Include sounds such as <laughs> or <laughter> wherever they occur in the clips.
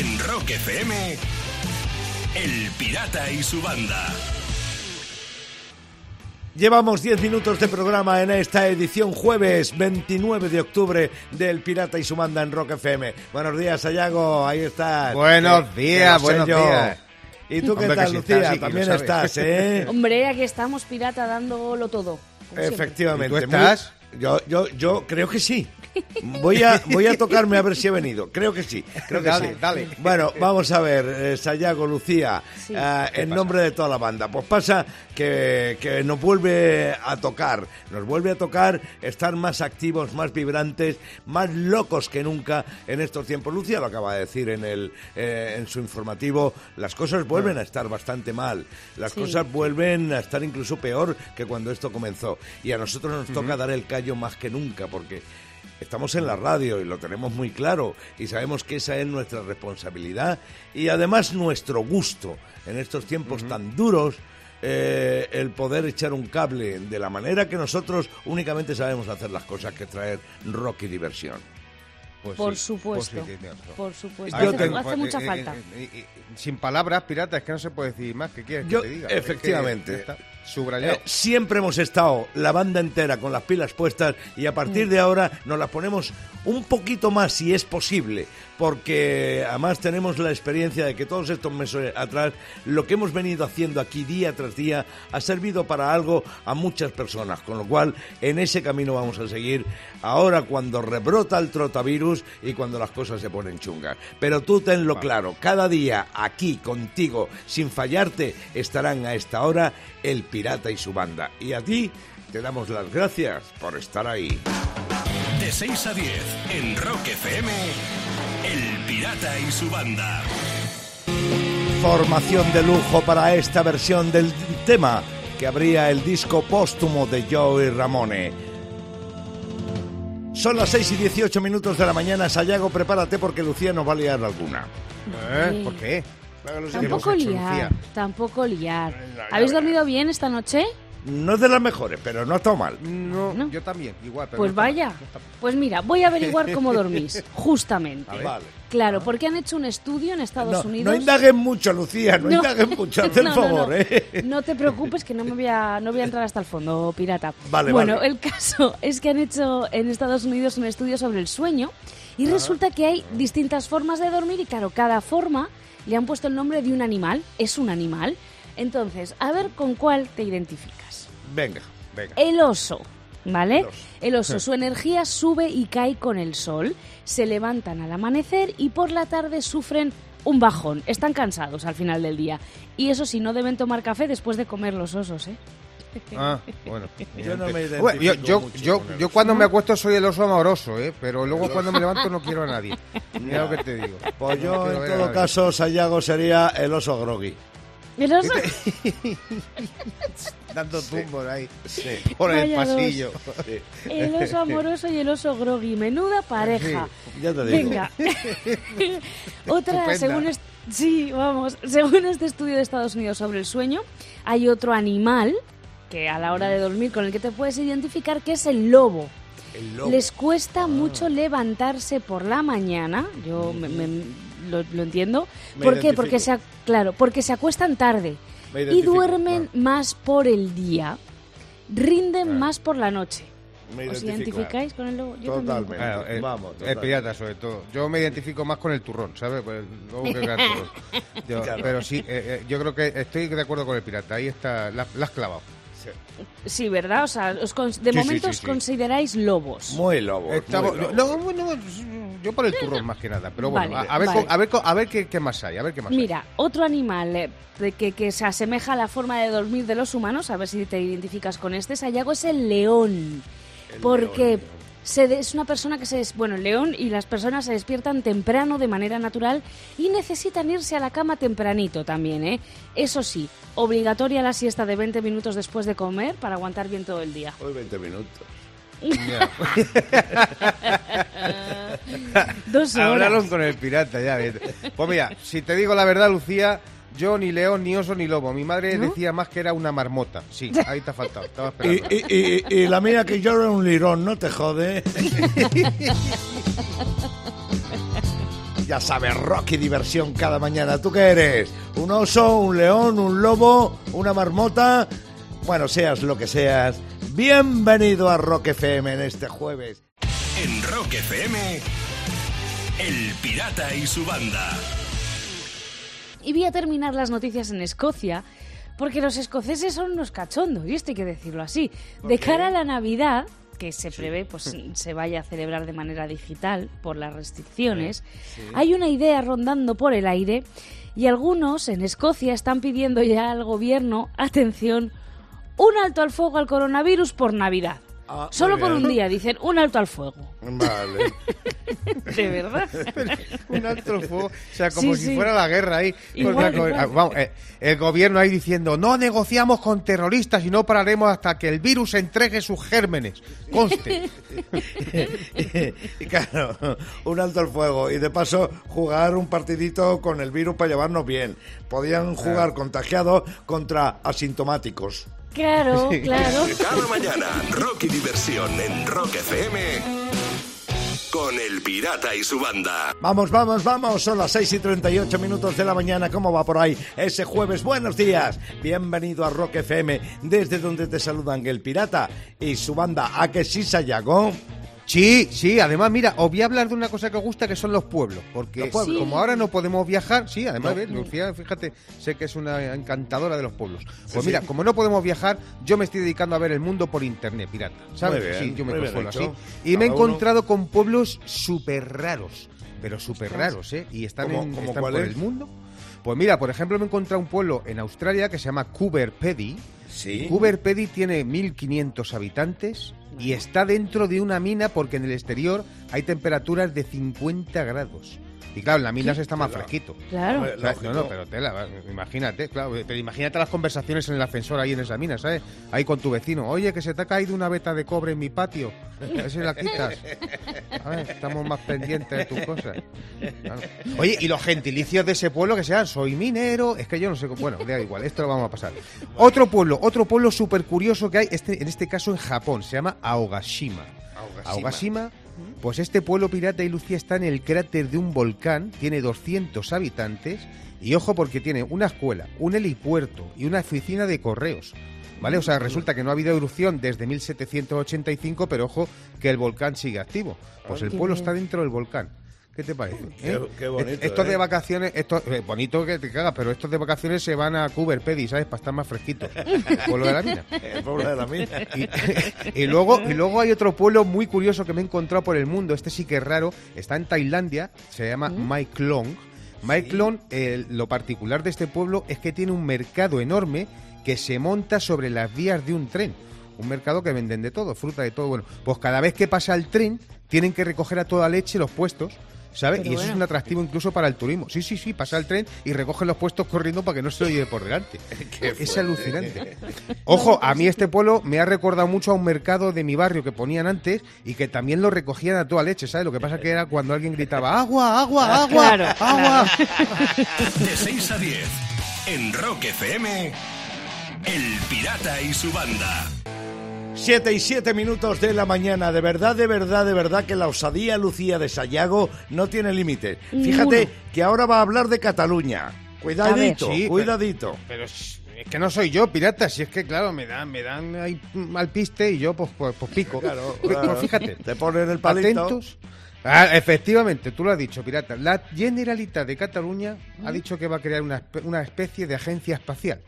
En Rock FM, El Pirata y su banda. Llevamos 10 minutos de programa en esta edición jueves 29 de octubre del Pirata y su banda en Rock FM. Buenos días, Ayago, ahí estás. Buenos días, buenos yo. días. ¿Y tú qué Hombre, tal, Lucía? estás, sí, que También estás, ¿eh? <laughs> Hombre, aquí estamos, pirata, dándolo todo. Efectivamente. ¿Y tú estás? Muy- Yo, yo, yo creo que sí. Voy a, voy a tocarme a ver si he venido. Creo que sí. Creo que Dale, sí. dale. Bueno, vamos a ver, eh, Sayago, Lucía, Sí. eh, en nombre de toda la banda. Pues pasa que, que nos vuelve a tocar, nos vuelve a tocar estar más activos, más vibrantes, más locos que nunca en estos tiempos. Lucía lo acaba de decir en, el, eh, en su informativo, las cosas vuelven a estar bastante mal, las Sí. cosas vuelven a estar incluso peor que cuando esto comenzó. Y a nosotros nos toca dar el callo más que nunca, porque estamos en la radio y lo tenemos muy claro y sabemos que esa es nuestra responsabilidad y además nuestro gusto en estos tiempos tan duros. eh, el poder echar un cable de la manera que nosotros únicamente sabemos hacer las cosas, que es traer rock y diversión. Pues Por sí, supuesto. pues sí, tienes razón. Por supuesto. Hace, tengo- hace mucha Eh, falta. eh, eh, eh, sin palabras, pirata, es que no se puede decir más. ¿Qué quieres Yo- que te diga? Es que efectivamente. Subrayado. Eh, siempre hemos estado la banda entera con las pilas puestas y a partir de ahora nos las ponemos un poquito más si es posible, porque además tenemos la experiencia de que todos estos meses atrás lo que hemos venido haciendo aquí día tras día ha servido para algo a muchas personas, con lo cual en ese camino vamos a seguir ahora cuando rebrota el trotavirus y cuando las cosas se ponen chungas. Pero tú tenlo claro, cada día aquí contigo, sin fallarte, estarán a esta hora el pirata y su banda. Y a ti te damos las gracias por estar ahí. De 6 a 10, en Rock FM, El Pirata y su banda. Formación de lujo para esta versión del tema que abría el disco póstumo de Joey Ramone. Son las 6 y 18 minutos de la mañana. Sayago, prepárate porque Lucía nos va a liar alguna. ¿Eh? ¿Por qué? Tampoco liar, Lucía? tampoco liar. ¿Habéis dormido bien esta noche? No es de las mejores, pero no ha estado mal. No, ¿No? yo también, igual. pero Pues no está mal, vaya. no. Pues mira, voy a averiguar <laughs> cómo dormís, justamente. Vale. Claro, porque han hecho un estudio en Estados No, Unidos. no indaguen mucho, Lucía, no, No. indaguen mucho, <laughs> haz el favor, no. ¿eh? No te preocupes que no me voy a, no voy a entrar hasta el fondo, pirata. Vale, bueno, vale. el caso es que han hecho en Estados Unidos un estudio sobre el sueño y resulta que hay distintas formas de dormir y claro, cada forma le han puesto el nombre de un animal, es un animal. Entonces, a ver con cuál te identificas. Venga. Venga. El oso, ¿vale? El oso. El oso, su energía sube y cae con el sol, se levantan al amanecer y por la tarde sufren un bajón, están cansados al final del día. Y eso sí, no deben tomar café después de comer los osos, ¿eh? Ah, bueno. <laughs> Yo no me Bueno, yo, yo, mucho yo, yo cuando me acuesto soy el oso amoroso, ¿eh? Pero luego cuando me levanto no quiero a nadie. <laughs> Mira lo que te digo. Pues yo, en todo caso, Sayago sería el oso groggy. El oso, <laughs> Dando tumbos ahí. Sí. Por el Vaya dos. pasillo. el oso amoroso y el oso groggy, menuda pareja. Ya te digo. Venga. <laughs> Otra, Estupenda. según est- sí, vamos, según este estudio de Estados Unidos sobre el sueño, hay otro animal que a la hora de dormir con el que te puedes identificar que es el lobo. El lobo. Les cuesta mucho levantarse por la mañana, yo me- me- lo, lo entiendo. Me ¿Por qué? Porque se, ac- claro, porque se acuestan tarde y duermen claro. más por el día, rinden más por la noche. Me ¿Os identificáis con el lobo? Yo. Totalmente. Claro, el, Vamos, el total. pirata sobre todo. Yo me identifico más con el turrón, ¿sabes? Pues que el turrón. <laughs> Yo- Claro. Pero sí, eh, eh, yo creo que estoy de acuerdo con el pirata. Ahí está, la, la has clavado. Sí, ¿verdad? O sea, os cons- de Sí, momento sí, os sí. consideráis lobos. Muy lobo. Estamos- muy lobo. no, bueno, yo por el turrón más que nada. Pero bueno, Vale, a, a ver, vale. a ver, a ver qué, qué más hay. A ver qué más hay. Mira, otro animal eh, que, que se asemeja a la forma de dormir de los humanos, a ver si te identificas con este, Sayago, es el león. porque se de- es una persona que se... des- Bueno, el león y las personas se despiertan temprano de manera natural y necesitan irse a la cama tempranito también, ¿eh? Eso sí, obligatoria la siesta de 20 minutos después de comer para aguantar bien todo el día. Hoy 20 minutos. <laughs> Dos horas. Hablaron con el pirata, ya. Pues mira, si te digo la verdad, Lucía, yo ni león, ni oso, ni lobo. Mi madre ¿No? decía más que era una marmota. Sí, ahí te ha faltado. Estaba <laughs> Y, esperando. y, y, y la mía que yo era un lirón, no te jode. Ya sabes, rock y diversión cada mañana. ¿Tú qué eres? ¿Un oso, un león, un lobo, una marmota? Bueno, seas lo que seas. Bienvenido a Rock FM en este jueves. En Rock FM, El Pirata y su banda. Y voy a terminar las noticias en Escocia, porque los escoceses son unos cachondos, y esto hay que decirlo así. De cara a la Navidad, que se prevé pues <laughs> se vaya a celebrar de manera digital por las restricciones, hay una idea rondando por el aire y algunos en Escocia están pidiendo ya al gobierno, atención, un alto al fuego al coronavirus por Navidad. Ah, Solo por un día, dicen un alto al fuego. Vale. <laughs> De verdad. <laughs> un alto el fuego, o sea, como Sí, si sí. fuera la guerra ahí. Igual, Contra- igual. ah, vamos, eh, el gobierno ahí diciendo, no negociamos con terroristas y no pararemos hasta que el virus entregue sus gérmenes. Conste. <laughs> y claro, un alto al fuego. Y de paso, jugar un partidito con el virus para llevarnos bien. Podían jugar contagiados contra asintomáticos. Claro, claro. <laughs> Cada mañana, rock y diversión en Rock FM con El Pirata y su banda. Vamos, vamos, vamos. Son las 6 y 38 minutos de la mañana. ¿Cómo va por ahí ese jueves? Buenos días. Bienvenido a Rock FM, desde donde te saludan el pirata y su banda. ¿A que sí, Sayago? Sí, sí, además, mira, os voy a hablar de una cosa que os gusta, que son los pueblos. Porque Los pueblos. como ahora no podemos viajar, sí, además, ves, Lucía, fíjate, sé que es una encantadora de los pueblos. Pues mira, como no podemos viajar, yo me estoy dedicando a ver el mundo por internet, pirata. ¿Sabes? Bien, sí, yo me consuelo así. Y me he uno. encontrado con pueblos súper raros, pero súper raros, ¿eh? Y están, ¿Cómo- en, cómo están por es? el mundo. Pues mira, por ejemplo, me he encontrado un pueblo en Australia que se llama Coober Pedy. Sí. Coober Pedy tiene 1.500 habitantes y está dentro de una mina porque en el exterior hay temperaturas de 50 grados. Y claro, en la mina se está más fresquito. Claro. O sea, no, no, pero tela, imagínate, claro, pero imagínate las conversaciones en el ascensor ahí en esa mina, ¿sabes? Ahí con tu vecino, oye, que se te ha caído una beta de cobre en mi patio, a ver si la quitas. A ver, estamos más pendientes de tus cosas. Claro. Oye, y los gentilicios de ese pueblo que sean, soy minero, es que yo no sé, cómo- bueno, da igual, esto lo vamos a pasar. Otro pueblo, otro pueblo súper curioso que hay, este, en este caso en Japón, se llama Aogashima. Aogashima. Aogashima, pues este pueblo pirata y Lucía está en el cráter de un volcán, tiene 200 habitantes y ojo porque tiene una escuela, un helipuerto y una oficina de correos. ¿Vale? O sea, resulta que no ha habido erupción desde 1785, pero ojo que el volcán sigue activo. Pues el pueblo está dentro del volcán. ¿Qué te parece? Qué- eh? qué bonito, Estos ¿eh? de vacaciones, estos, eh, bonito que te cagas, pero estos de vacaciones se van a Cooper Pedy, ¿sabes? Para estar más fresquitos. <laughs> Pueblo de la mina. <laughs> El pueblo de la mina. Y, <laughs> y luego, y luego hay otro pueblo muy curioso que me he encontrado por el mundo. Este sí que es raro. Está en Tailandia. Se llama Mai Klong. Mai Klong, eh, lo particular de este pueblo es que tiene un mercado enorme que se monta sobre las vías de un tren. Un mercado que venden de todo, fruta de todo. Bueno, pues cada vez que pasa el tren, tienen que recoger a toda leche los puestos. ¿Sabes? Pero y eso es un atractivo incluso para el turismo. Sí, sí, sí, pasa el tren y recogen los puestos corriendo para que no se lo lleve por delante. <laughs> es alucinante. <laughs> Ojo, a mí este pueblo me ha recordado mucho a un mercado de mi barrio que ponían antes y que también lo recogían a toda leche, ¿sabes? Lo que pasa que era cuando alguien gritaba agua, agua, agua, Claro, agua. <laughs> De 6 a 10 en Rock FM, El Pirata y su banda. Siete y siete minutos de la mañana. De verdad, de verdad, de verdad que la osadía Lucía de Sayago no tiene límites. Fíjate que ahora va a hablar de Cataluña. Cuidadito, Sí, cuidadito. Pero es es que no soy yo, pirata, si es que, claro, me dan, me dan ahí mal piste y yo, pues, pues, pues pico. Claro, Pues, claro. fíjate. Te ponen el palito. Atentos. Ah, efectivamente, tú lo has dicho, pirata. La Generalitat de Cataluña ha dicho que va a crear una, una especie de agencia espacial.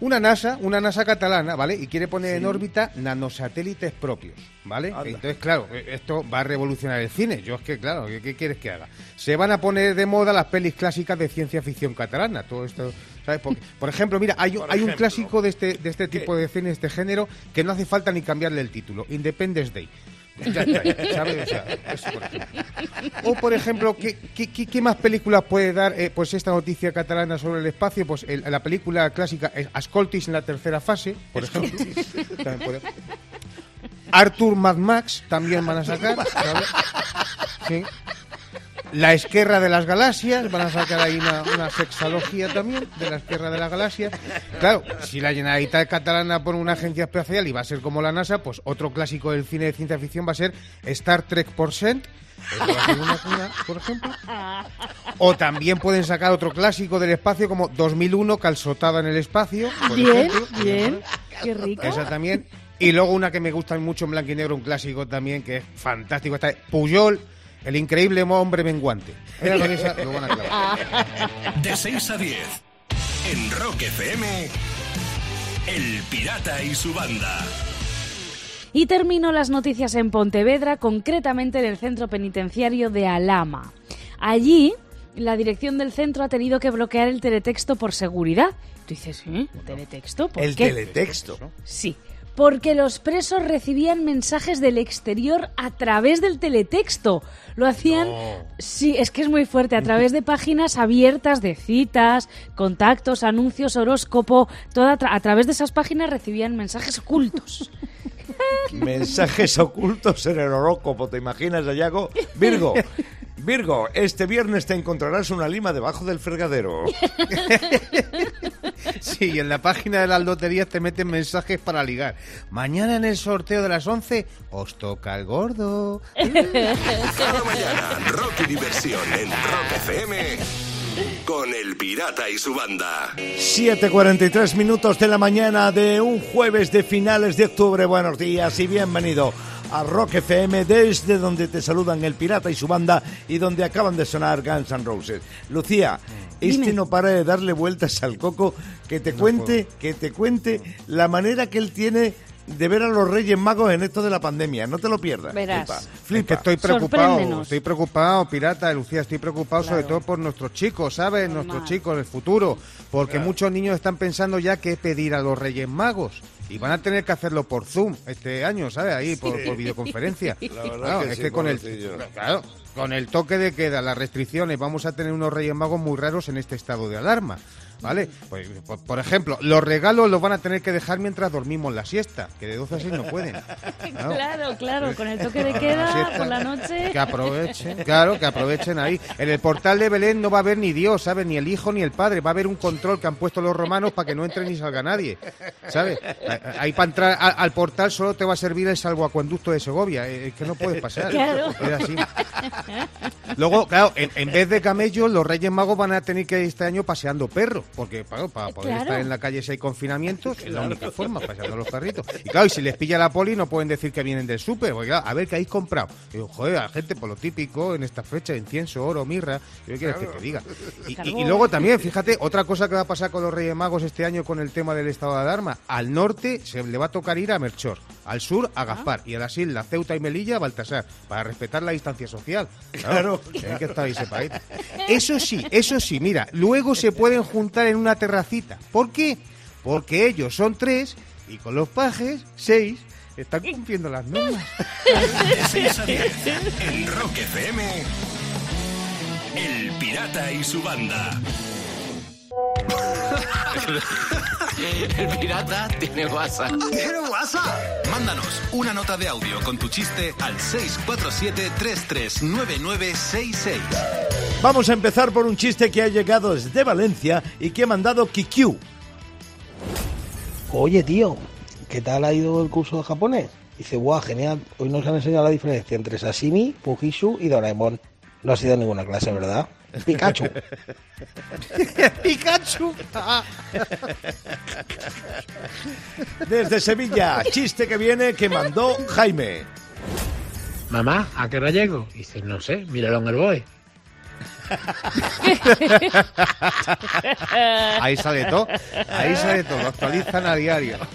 Una NASA, una NASA catalana, ¿vale? Y quiere poner en órbita nanosatélites propios, ¿vale? Anda. Entonces, claro, eh, esto va a revolucionar el cine. Yo es que, claro, ¿qué, qué quieres que haga? Se van a poner de moda las pelis clásicas de ciencia ficción catalana. Todo esto, ¿sabes? Porque, <laughs> por ejemplo, mira, hay, un- Por hay un ejemplo. clásico de este, de este tipo de cine, de este género, que no hace falta ni cambiarle el título. Independence Day. Ya está, ¿sabes? O sea, eso, por ejemplo. O, por ejemplo, ¿qué, qué, más películas puede dar eh, pues esta noticia catalana sobre el espacio? Pues el- la película clásica es Ascoltis en la tercera fase, por ejemplo. Puede- Arthur Mad Max también van a sacar. ¿sabes? Sí. La Esquerra de las Galaxias, van a sacar ahí una, una sexología también de la Esquerra de las Galaxias. Claro, si la Generalitat catalana pone una agencia espacial y va a ser como la NASA, pues otro clásico del cine de ciencia ficción va a ser Star Trek por Cent, por ejemplo. O también pueden sacar otro clásico del espacio como 2001, Calzotada en el espacio. bien, bien. Qué rico. Esa también. Y luego una que me gusta mucho en blanco y negro, un clásico también, que es fantástico. Está Puyol, el increíble hombre menguante. lo van a De 6 a 10, en Rock FM, El Pirata y su banda. Y termino las noticias en Pontevedra, concretamente en el centro penitenciario de Alama. Allí, la dirección del centro ha tenido que bloquear el teletexto por seguridad. Tú dices, ¿eh? ¿Teletexto? ¿Por ¿El teletexto? Sí. Porque los presos recibían mensajes del exterior a través del teletexto. Lo hacían, sí, es que es muy fuerte, a través de páginas abiertas de citas, contactos, anuncios, horóscopo, toda a través de esas páginas recibían mensajes ocultos. <laughs> Mensajes ocultos en el horóscopo, ¿te imaginas, Ayago? Virgo, <laughs> Virgo, este viernes te encontrarás una lima debajo del fregadero. <laughs> Sí, en la página de las loterías te meten mensajes para ligar. Mañana en el sorteo de las 11 os toca el gordo. Cada mañana, rock y diversión en Rock FM con el pirata y su banda. 7.43 minutos de la mañana de un jueves de finales de octubre. Buenos días y bienvenido a Rock FM desde donde te saludan el pirata y su banda y donde acaban de sonar Guns N' Roses. Lucía, este no para de darle vueltas al coco que te cuente, que te cuente la manera que él tiene de ver a los Reyes Magos en esto de la pandemia. No te lo pierdas. Verás. Flipa. estoy preocupado, estoy preocupado, pirata, Lucía, estoy preocupado sobre todo por nuestros chicos, ¿sabes? Nuestros chicos, el futuro. Porque muchos niños están pensando ya qué pedir a los Reyes Magos. Y van a tener que hacerlo por Zoom este año, ¿sabes? Ahí, por, videoconferencia. claro, es que con el, claro, con el toque de queda, las restricciones, vamos a tener unos Reyes Magos muy raros en este estado de alarma. ¿Vale? Pues, por, ejemplo, los regalos los van a tener que dejar mientras dormimos la siesta, que de 12 a 6 no pueden. <laughs> Claro, claro, con el toque de <laughs> queda por la noche. Que aprovechen, claro, que aprovechen ahí. En el portal de Belén no va a haber ni Dios, ¿sabes? Ni el hijo ni el padre. Va a haber un control que han puesto los romanos para que no entre ni salga nadie, ¿sabes? Ahí para entrar al, portal solo te va a servir el salvoacuenducto de Segovia. Eh, es que no puedes pasar. Claro. Es así. Luego, claro, en, en vez de camellos, los Reyes Magos van a tener que ir este año paseando perros porque para, poder estar en la calle si hay confinamientos es la única forma, paseando los carritos. Y claro, y si les pilla la poli no pueden decir que vienen del súper, porque a ver qué habéis comprado. Y digo, joder, a la gente por lo típico en esta fecha, incienso, oro, mirra, ¿qué quieres que te diga? Y, luego también, fíjate, otra cosa que va a pasar con los Reyes Magos este año con el tema del estado de alarma, al norte se le va a tocar ir a Merchor, al sur a Gaspar y a las islas Ceuta y Melilla a Baltasar, para respetar la distancia social. Claro, que estar ahí. Eso sí, eso sí, mira, luego se pueden juntar en una terracita. ¿Por qué? Porque ellos son tres y con los pajes, seis, están cumpliendo las normas. <laughs> en Rock FM, El Pirata y su banda. El pirata tiene WhatsApp. ¿Tiene WhatsApp? Mándanos una nota de audio con tu chiste al 647-339966. Vamos a empezar por un chiste que ha llegado desde Valencia y que ha mandado Kikyu. Oye, tío, ¿qué tal ha ido el curso de japonés? Dice, guau, genial. Hoy nos han enseñado la diferencia entre sashimi, Fujishu y Doraemon. No ha sido ninguna clase, ¿verdad? <laughs> Pikachu. <laughs> Pikachu. Desde Sevilla, chiste que viene que mandó Jaime. Mamá, ¿a qué hora llego? Dice, no sé, míralo en el boy. <laughs> Ahí sale todo, ahí sale todo, lo actualizan a diario. <laughs>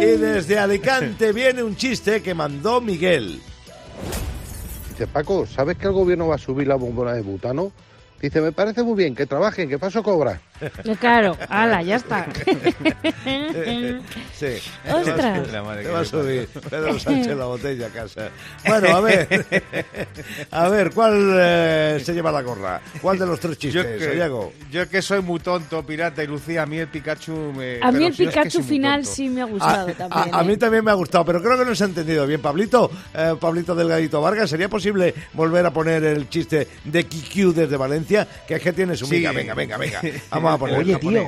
Y desde Alicante viene un chiste que mandó Miguel. Dice Paco, ¿sabes que el gobierno va a subir la bombona de butano? Dice, me parece muy bien, que trabajen, que paso cobra. Claro, ala, ya está. <laughs> Sí. Ostras. Te va a subir Pedro Sánchez la botella a casa. Bueno, a ver. <laughs> A ver, ¿cuál eh, se lleva la gorra? ¿Cuál de los tres chistes, yo que? Yo que soy muy tonto, pirata y Lucía, a mí el Pikachu me... A mí el pero si no es que Pikachu final sí me ha A, gustado a- también. a mí ¿eh? también me ha gustado, pero creo que no se ha entendido bien. Pablito, eh, Pablito Delgadito Vargas, ¿sería posible volver a poner el chiste de QQ desde Valencia? Que es que tiene su Sí. miga. Venga, venga, venga. Vamos <laughs> a poner Oye, el tío.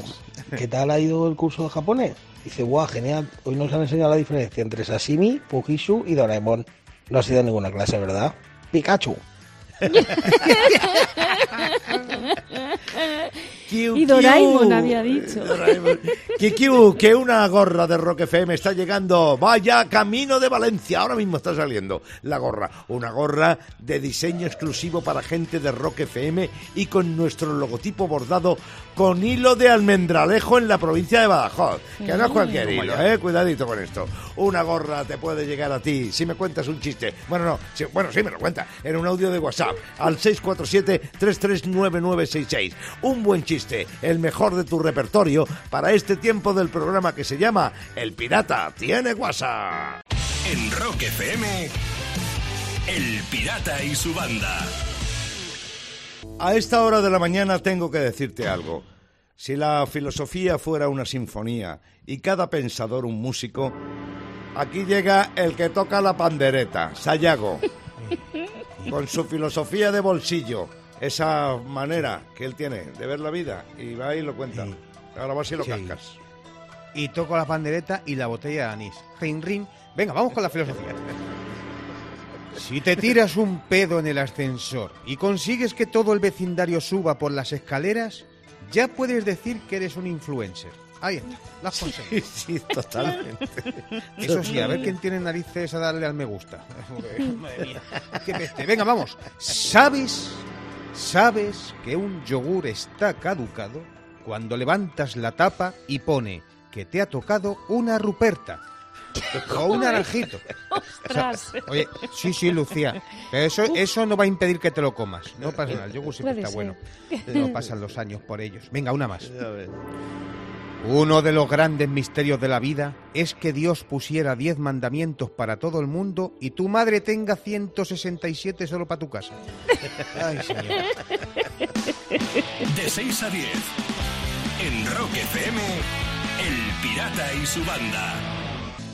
¿qué tal ha ido el curso de japonés? Dice, guau, genial. Hoy nos han enseñado la diferencia entre sashimi, Fujishu y Doraemon. No ha sido ninguna clase, ¿verdad? Pikachu. <laughs> Y Doraemon había dicho. Doraemon. Kikiu, que una gorra de Rock FM está llegando. Vaya camino de Valencia. Ahora mismo está saliendo la gorra. Una gorra de diseño exclusivo para gente de Rock FM y con nuestro logotipo bordado con hilo de almendralejo en la provincia de Badajoz. Que no es cualquier hilo, eh. Cuidadito con esto. Una gorra te puede llegar a ti si me cuentas un chiste. Bueno, no. si- bueno, sí me lo cuenta. En un audio de WhatsApp al 647-339966. Un buen chiste, el mejor de tu repertorio para este tiempo del programa que se llama El Pirata tiene WhatsApp. En Rock FM, El Pirata y su banda. A esta hora de la mañana tengo que decirte algo. Si la filosofía fuera una sinfonía y cada pensador un músico, aquí llega el que toca la pandereta, Sayago, <laughs> con su filosofía de bolsillo, esa manera que él tiene de ver la vida, y va y lo cuenta. Sí. Ahora vas y lo Sí. cascas. Y toco la pandereta y la botella de anís. Rin, rin. Venga, vamos con la filosofía. Si te tiras un pedo en el ascensor y consigues que todo el vecindario suba por las escaleras, ya puedes decir que eres un influencer. Ahí está, las conseguido. <laughs> Sí, totalmente. <laughs> Eso sí, a ver quién tiene narices a darle al me gusta. <laughs> Madre mía, qué peste. Venga, vamos. ¿Sabes? ¿Sabes que un yogur está caducado cuando levantas la tapa y pone que te ha tocado una ruperta? O un naranjito. Ostras. Oye, sí, sí, Lucía. Pero eso, eso no va a impedir que te lo comas. No pasa nada, el yogur siempre está bueno. No pasan los años por ellos. Venga, una más. Uno de los grandes misterios de la vida es que Dios pusiera 10 mandamientos para todo el mundo y tu madre tenga 167 solo para tu casa. <laughs> Ay, señor. De 6 a 10. En Rock FM, El Pirata y su banda.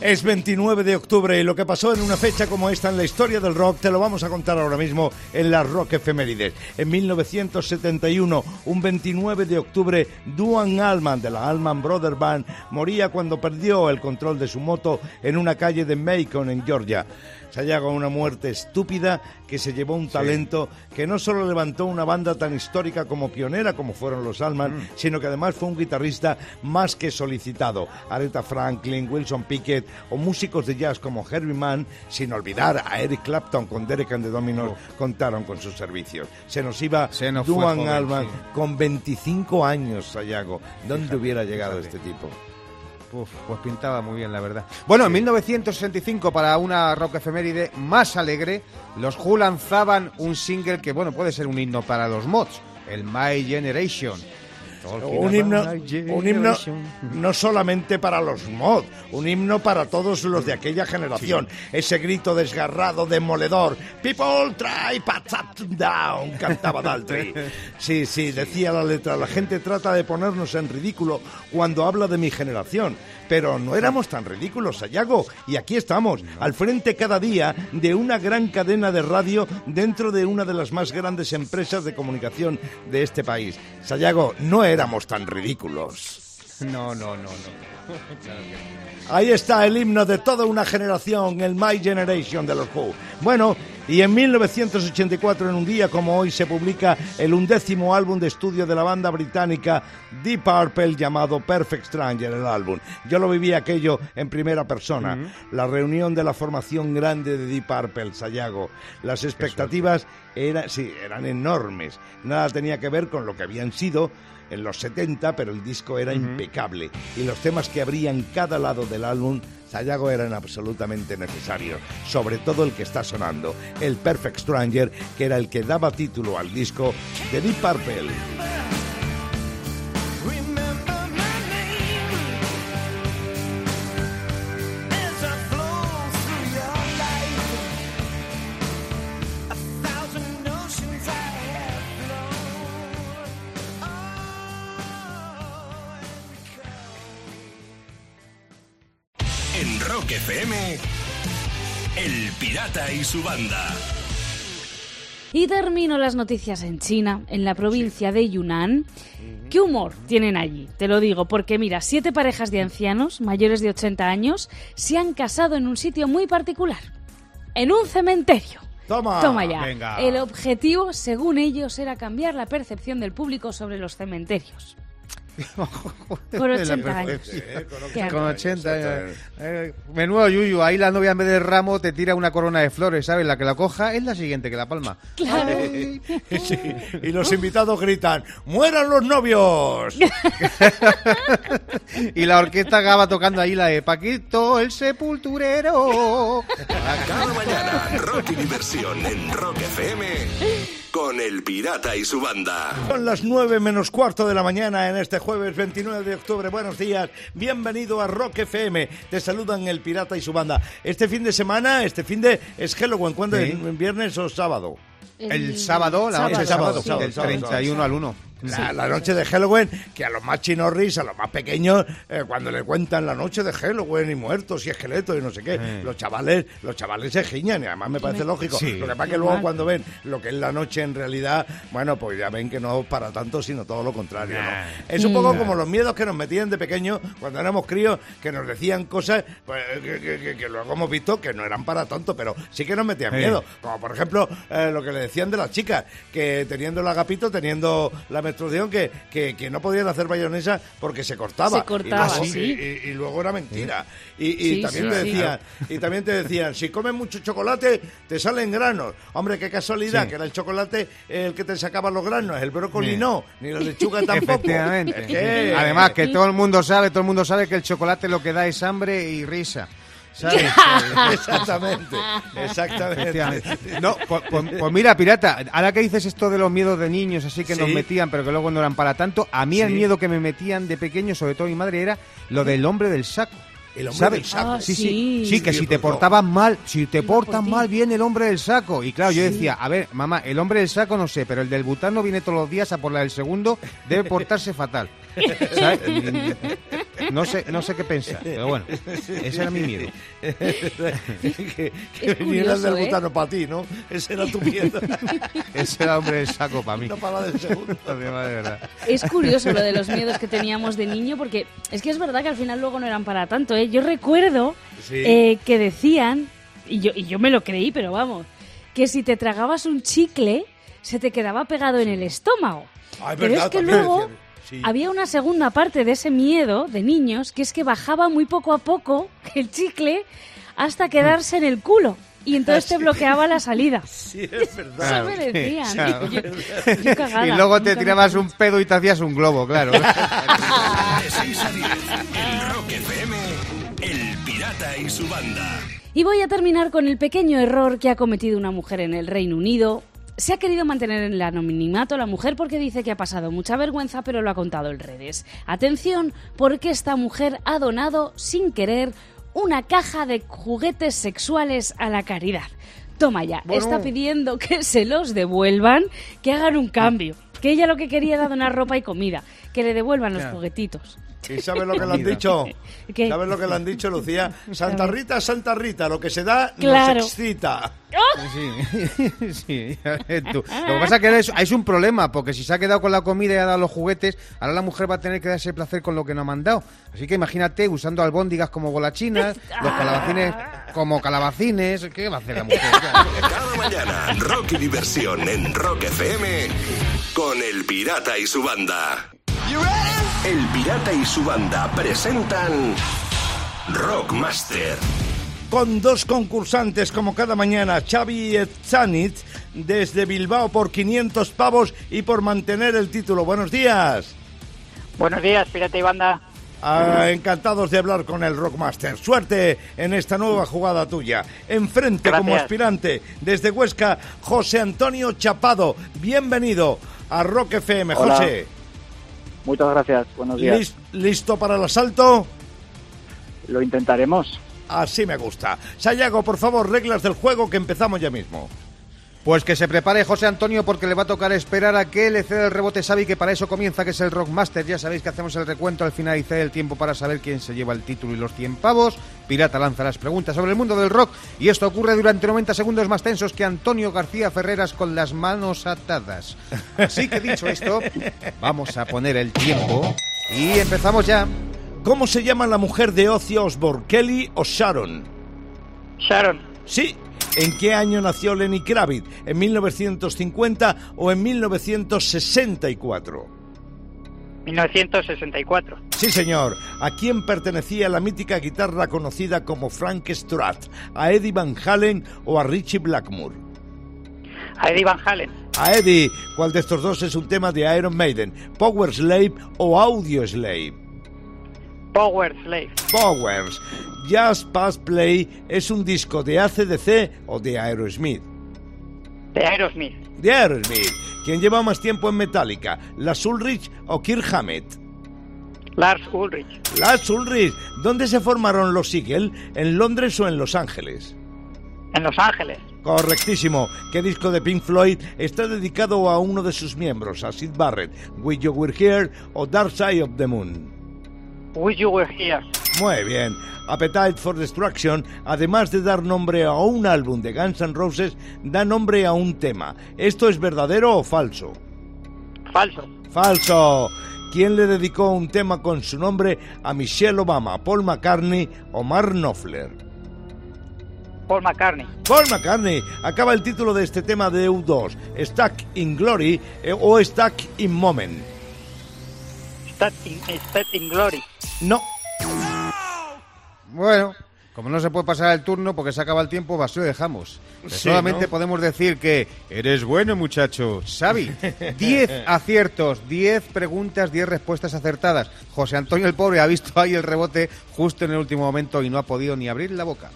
Es 29 de octubre y lo que pasó en una fecha como esta en la historia del rock te lo vamos a contar ahora mismo en las Rock Efemérides. En 1971, un 29 de octubre, Duane Allman de la Allman Brothers Band moría cuando perdió el control de su moto en una calle de Macon, en Georgia. Sayago, una muerte estúpida que se llevó un talento que no solo levantó una banda tan histórica como pionera como fueron los Allman, sino que además fue un guitarrista más que solicitado. Aretha Franklin, Wilson Pickett o músicos de jazz como Herbie Mann, sin olvidar a Eric Clapton con Derek and the Dominos, contaron con sus servicios. Se nos iba Se nos joven, sí. con 25 años, Sayago. ¿Dónde hubiera llegado fíjate. este tipo? Uf, pues pintaba muy bien, la verdad. Bueno, en 1965, para una rock efeméride más alegre, los Who lanzaban un single que, bueno, puede ser un himno para los mods, el My Generation. Un himno, un himno no solamente para los mod, un himno para todos los de aquella generación. Ese grito desgarrado, demoledor. People try pat up down, cantaba Daltrey. <laughs> Sí, sí, decía la letra. La gente trata de ponernos en ridículo cuando habla de mi generación. Pero no éramos tan ridículos, Sayago. Y aquí estamos, al frente cada día de una gran cadena de radio dentro de una de las más grandes empresas de comunicación de este país. Sayago, no éramos tan ridículos. No, no, no, no. <laughs> Ahí está el himno de toda una generación, el My Generation de los Who. Bueno, y en 1984, en un día como hoy, se publica el undécimo álbum de estudio de la banda británica Deep Purple llamado Perfect Stranger, el álbum. Yo lo viví aquello en primera persona. La reunión de la formación grande de Deep Purple, Sayago. Las expectativas eran, sí, eran enormes. Nada tenía que ver con lo que habían sido en los 70, pero el disco era impecable. Y los temas que abrían cada lado del álbum Sayago eran absolutamente necesarios, sobre todo el que está sonando, el Perfect Stranger, que era el que daba título al disco de Deep Purple. Rock FM, El Pirata y su banda. Y termino las noticias en China, en la provincia de Yunnan. ¿Qué humor tienen allí? Te lo digo, porque mira, siete parejas de ancianos mayores de 80 años se han casado en un sitio muy particular, en un cementerio. Toma. Toma ya. venga. El objetivo, según ellos, era cambiar la percepción del público sobre los cementerios. Con <laughs> 80 años. Eh, con Con años, 80 años. exactamente. Eh, menudo yuyu, ahí la novia en vez de ramo te tira una corona de flores, ¿sabes? La que la coja es la siguiente que la palma. Claro. <laughs> Sí, Y los invitados gritan, ¡mueran los novios! <laughs> Y la orquesta acaba tocando ahí la de Paquito, el sepulturero. Cada mañana, rock y diversión en Rock FM con El Pirata y su banda. Son las 9 menos cuarto de la mañana en este jueves 29 de octubre. Buenos días, bienvenido a Rock FM. Te saludan el Pirata y su banda. Este fin de semana, este fin de es Halloween, ¿cuándo Sí. es? ¿Viernes o sábado? El sábado, la noche sábado, sábado, sábado, del sábado, 31 al 1. La, la noche de Halloween, que a los más chinorris, a los más pequeños, eh, cuando le cuentan la noche de Halloween y muertos y esqueletos y no sé qué, los chavales los chavales se giñan y además me parece lógico. Sí. Lo que pasa es que luego cuando ven lo que es la noche en realidad, bueno, pues ya ven que no es para tanto, sino todo lo contrario. ¿no? Es un poco como los miedos que nos metían de pequeños cuando éramos críos, que nos decían cosas pues, que, que- que- que luego hemos visto que no eran para tanto, pero sí que nos metían Sí. miedo. Como por ejemplo eh, lo que le decían de las chicas, que teniendo el agapito, teniendo la que, que, que no podían hacer bayonesa porque se cortaba. Se cortaba, y luego, sí. y- y- y luego era mentira. Y, y Sí, también sí, te sí. decían, y también te decían, si comes mucho chocolate, te salen granos. Hombre, qué casualidad, Sí. que era el chocolate el que te sacaba los granos, el brócoli Sí. no, ni la lechuga <laughs> tampoco. Efectivamente. Además, que todo el mundo sabe, todo el mundo sabe que el chocolate lo que da es hambre y risa. ¿Sabes? <laughs> Exactamente, exactamente. No, pues, pues- pues mira, pirata, ahora que dices esto de los miedos de niños, así que nos metían, pero que luego no eran para tanto, a mí el miedo que me metían de pequeño, sobre todo mi madre, era lo del hombre del saco. El hombre ¿Sabes? del saco. Ah, Sí, sí, sí. sí, que si te portabas mal, si te portas mal, viene el hombre del saco. Y claro, yo decía, a ver, mamá, el hombre del saco no sé, pero el del butano viene todos los días a por la del segundo, debe portarse fatal. <laughs> ¿Sabes? <laughs> No sé, no sé qué pensar, pero bueno, ese era mi miedo. <laughs> que que Es viniera el del ¿eh? butano para ti, ¿no? Ese era tu miedo. <laughs> Ese era hombre del saco para mí. no para la del segundo. <laughs> De verdad. Es curioso lo de los miedos que teníamos de niño, porque es que es verdad que al final luego no eran para tanto. ¿eh? Yo recuerdo Sí. eh, que decían, y yo, y yo me lo creí, pero vamos, que si te tragabas un chicle, se te quedaba pegado en el estómago. Ah, es pero verdad, es que luego decían, sí. había una segunda parte de ese miedo de niños, que es que bajaba muy poco a poco el chicle hasta quedarse en el culo. Y entonces te bloqueaba la salida. <laughs> Sí, es verdad. Eso me decían. Claro. Yo- yo cagada, Y luego te tirabas un pedo y te hacías un globo, claro. De 6 a 10 en Rock FM, El Pirata y su banda. Y voy a terminar con el pequeño error que ha cometido una mujer en el Reino Unido. Se ha querido mantener en el anonimato la mujer porque dice que ha pasado mucha vergüenza, pero lo ha contado en redes. Atención, porque esta mujer ha donado sin querer una caja de juguetes sexuales a la caridad. Toma ya, Bueno. está pidiendo que se los devuelvan, que hagan un cambio. Que ella lo que quería era donar ropa y comida, que le devuelvan los Claro. juguetitos. ¿Y sabes lo que le han dicho? <laughs> ¿Qué? ¿Sabes lo que le han dicho, Lucía? <laughs> Santa Rita, Santa Rita, lo que se da Claro. nos excita. Sí, <laughs> sí. ya ves tú. Lo que pasa es que es, es un problema, porque si se ha quedado con la comida y ha dado los juguetes, ahora la mujer va a tener que darse placer con lo que no ha mandado. Así que imagínate usando albóndigas como golachinas, los calabacines como calabacines. ¿Qué va a hacer la mujer? Cada mañana, rock y diversión en Rock FM con El Pirata y su banda. El Pirata y su banda presentan Rockmaster. Con dos concursantes como cada mañana, Xavi Etzanit desde Bilbao por 500 pavos y por mantener el título. Buenos días. Buenos días, Pirata y Banda. Ah, encantados de hablar con el Rockmaster. Suerte en esta nueva jugada tuya. Enfrente como aspirante desde Huesca, José Antonio Chapado. Bienvenido a Rock FM, Hola. José. Muchas gracias. Buenos días. ¿Lis- ¿Listo para el asalto? Lo intentaremos. Así me gusta. Sayago, por favor, reglas del juego que empezamos ya mismo. Pues que se prepare José Antonio porque le va a tocar esperar a que le ceda el rebote Xavi, que para eso comienza, que es el Rockmaster. Ya sabéis que hacemos el recuento al finalizar el tiempo para saber quién se lleva el título y los 100 pavos. Pirata lanza las preguntas sobre el mundo del rock y esto ocurre durante 90 segundos más tensos que Antonio García Ferreras con las manos atadas. Así que dicho esto, vamos a poner el tiempo y empezamos ya. ¿Cómo se llama la mujer de Ozzy Osbourne? ¿Kelly o Sharon? Sharon, Sí. ¿En qué año nació Lenny Kravitz? ¿En 1950 o en 1964? 1964. Sí, señor. ¿A quién pertenecía la mítica guitarra conocida como Frank Strat? ¿A Eddie Van Halen o a Richie Blackmore? A Eddie Van Halen. A Eddie, ¿cuál de estos dos es un tema de Iron Maiden? ¿Power Slave o Audio Slave? Power Slave. Powers. Just Pass Play es un disco de ACDC o de Aerosmith. De Aerosmith. De Aerosmith. ¿Quién lleva más tiempo en Metallica? ¿Lars Ulrich o Kirk Hammett? Lars Ulrich. Lars Ulrich. ¿Dónde se formaron los Eagle? ¿En Londres o en Los Ángeles? En Los Ángeles. Correctísimo. ¿Qué disco de Pink Floyd está dedicado a uno de sus miembros, a Sid Barrett? ¿With You Were Here o Dark Side of the Moon? With You Were Here. Muy bien. Appetite for Destruction, además de dar nombre a un álbum de Guns N' Roses, da nombre a un tema. ¿Esto es verdadero o falso? Falso. Falso. ¿Quién le dedicó un tema con su nombre a Michelle Obama, Paul McCartney o Mark Knopfler? Paul McCartney. Paul McCartney. Acaba el título de este tema de U2. Stuck in Glory eh, o Stuck in Moment. Glory. No. Bueno, como no se puede pasar el turno porque se acaba el tiempo, lo dejamos. Sí, Solamente ¿no? podemos decir que eres bueno, muchacho. Xavi, <laughs> 10 aciertos, 10 preguntas, 10 respuestas acertadas. José Antonio el pobre ha visto ahí el rebote justo en el último momento y no ha podido ni abrir la boca.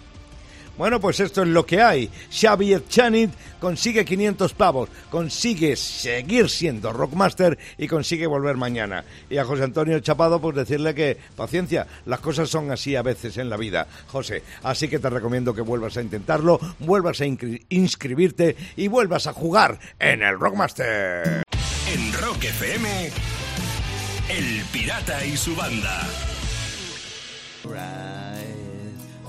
Bueno, pues esto es lo que hay. Xavi Etchanit consigue 500 pavos, consigue seguir siendo Rockmaster y consigue volver mañana. Y a José Antonio Chapado, pues decirle que paciencia, las cosas son así a veces en la vida, José. Así que te recomiendo que vuelvas a intentarlo, vuelvas a inscribirte y vuelvas a jugar en el Rockmaster. En Rock FM, El Pirata y su banda.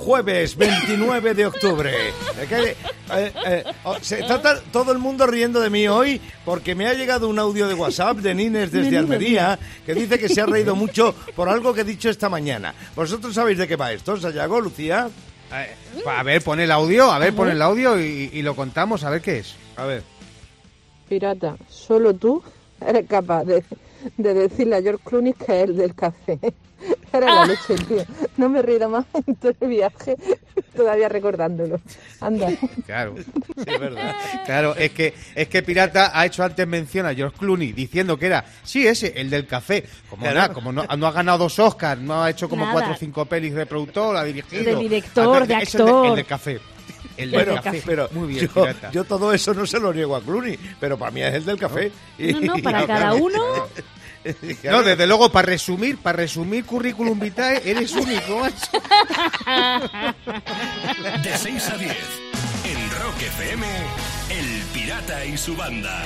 Jueves 29 de octubre. Eh, que, eh, eh, oh, se está todo el mundo riendo de mí hoy porque me ha llegado un audio de WhatsApp de Nines desde Almería que dice que se ha reído mucho por algo que he dicho esta mañana. ¿Vosotros sabéis de qué va esto, Sayago, Lucía? Eh, A ver, pon el audio, a ver, pon el audio y, y lo contamos, a ver qué es. A ver. Pirata, solo tú eres capaz de, de decirle a George Clooney que es el del café. <laughs> Era la <laughs> leche, tío. No me he reído más <laughs> en todo el viaje, todavía recordándolo. Anda. Claro. Sí, es verdad. Claro, es que, es que Pirata ha hecho antes mención a George Clooney diciendo que era, sí, ese, el del café. Como, Claro. nada, como no, no ha ganado dos Oscars, no ha hecho como Nada. cuatro o cinco pelis de productor, ha dirigido. De director, de Es el de- actor. El del café. El del Bueno, café. pero Muy bien, yo, Pirata. yo todo eso no se lo niego a Clooney, pero para mí es el del café. Y- No, no, para <laughs> y- cada uno. No, desde luego, para resumir, para resumir currículum vitae, eres único, macho. De 6 a 10, en Rock FM, El Pirata y su banda.